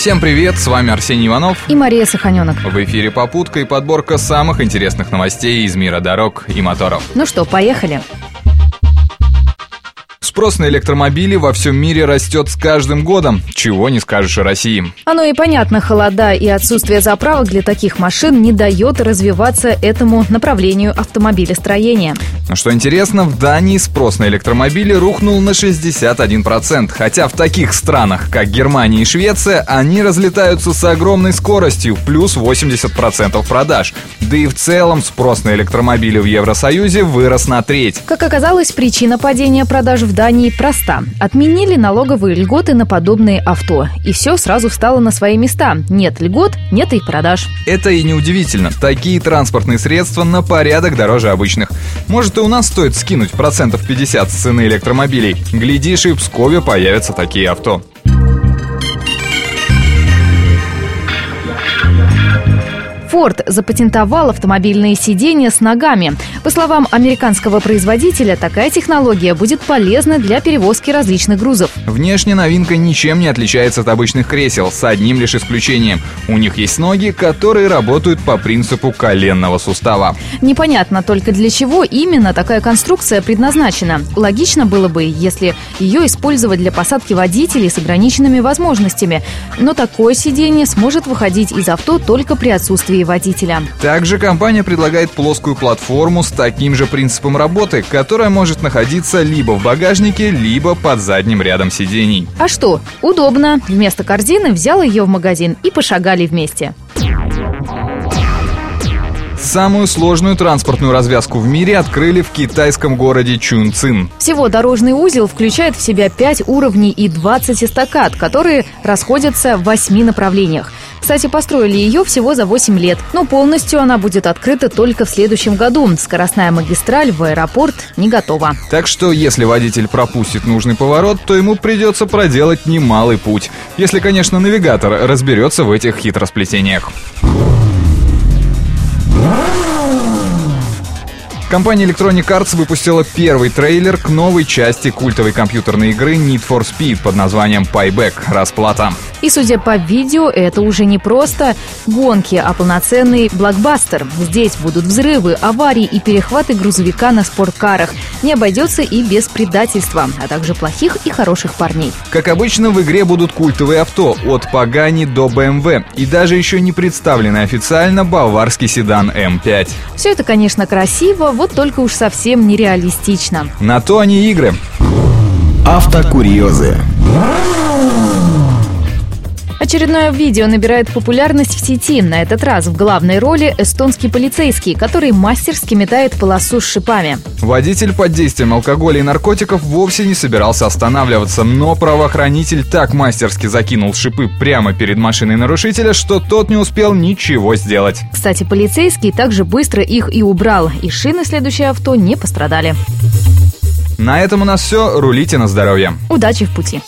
Всем привет, с вами Арсений Иванов и Мария Саханенок. В эфире «Попутка» и подборка самых интересных новостей из мира дорог и моторов. Ну что, поехали. Спрос на электромобили во всем мире растет с каждым годом, чего не скажешь о России. Оно и понятно, холода и отсутствие заправок для таких машин не дает развиваться этому направлению автомобилестроения. Но что интересно, в Дании спрос на электромобили рухнул на 61%, хотя в таких странах, как Германия и Швеция, они разлетаются с огромной скоростью, плюс 80% продаж. Да и в целом спрос на электромобили в Евросоюзе вырос на треть. Как оказалось, причина падения продаж в Дании проста. Отменили налоговые льготы на подобные авто. И все сразу встало на свои места. Нет льгот, нет и продаж. Это и неудивительно. Такие транспортные средства на порядок дороже обычных. Может и у нас стоит скинуть процентов 50 с цены электромобилей. Глядишь, и в Пскове появятся такие авто. Ford запатентовал автомобильные сиденья с ногами. По словам американского производителя, такая технология будет полезна для перевозки различных грузов. Внешне новинка ничем не отличается от обычных кресел, с одним лишь исключением. У них есть ноги, которые работают по принципу коленного сустава. Непонятно только для чего именно такая конструкция предназначена. Логично было бы, если ее использовать для посадки водителей с ограниченными возможностями. Но такое сиденье сможет выходить из авто только при отсутствии категории водителя. Также компания предлагает плоскую платформу с таким же принципом работы, которая может находиться либо в багажнике, либо под задним рядом сидений. А что? Удобно. Вместо корзины взял ее в магазин и пошагали вместе. Самую сложную транспортную развязку в мире открыли в китайском городе Чунцин. Всего дорожный узел включает в себя 5 уровней и 20 эстакад, которые расходятся в 8 направлениях. Кстати, построили ее всего за 8 лет, но полностью она будет открыта только в следующем году. Скоростная магистраль в аэропорт не готова. Так что, если водитель пропустит нужный поворот, то ему придется проделать немалый путь. Если, конечно, навигатор разберется в этих хитросплетениях. Компания Electronic Arts выпустила первый трейлер к новой части культовой компьютерной игры Need for Speed под названием Payback – Расплата. И судя по видео, это уже не просто гонки, а полноценный блокбастер. Здесь будут взрывы, аварии и перехваты грузовика на спорткарах. Не обойдется и без предательства, а также плохих и хороших парней. Как обычно, в игре будут культовые авто от Пагани до BMW и даже еще не представленный официально баварский седан М5. Все это, конечно, красиво, вот только уж совсем нереалистично. На то они игры. Автокурьезы. Очередное видео набирает популярность в сети. На этот раз в главной роли эстонский полицейский, который мастерски метает полосу с шипами. Водитель под действием алкоголя и наркотиков вовсе не собирался останавливаться, но правоохранитель так мастерски закинул шипы прямо перед машиной нарушителя, что тот не успел ничего сделать. Кстати, полицейский также быстро их и убрал, и шины следующее авто не пострадали. На этом у нас все. Рулите на здоровье. Удачи в пути.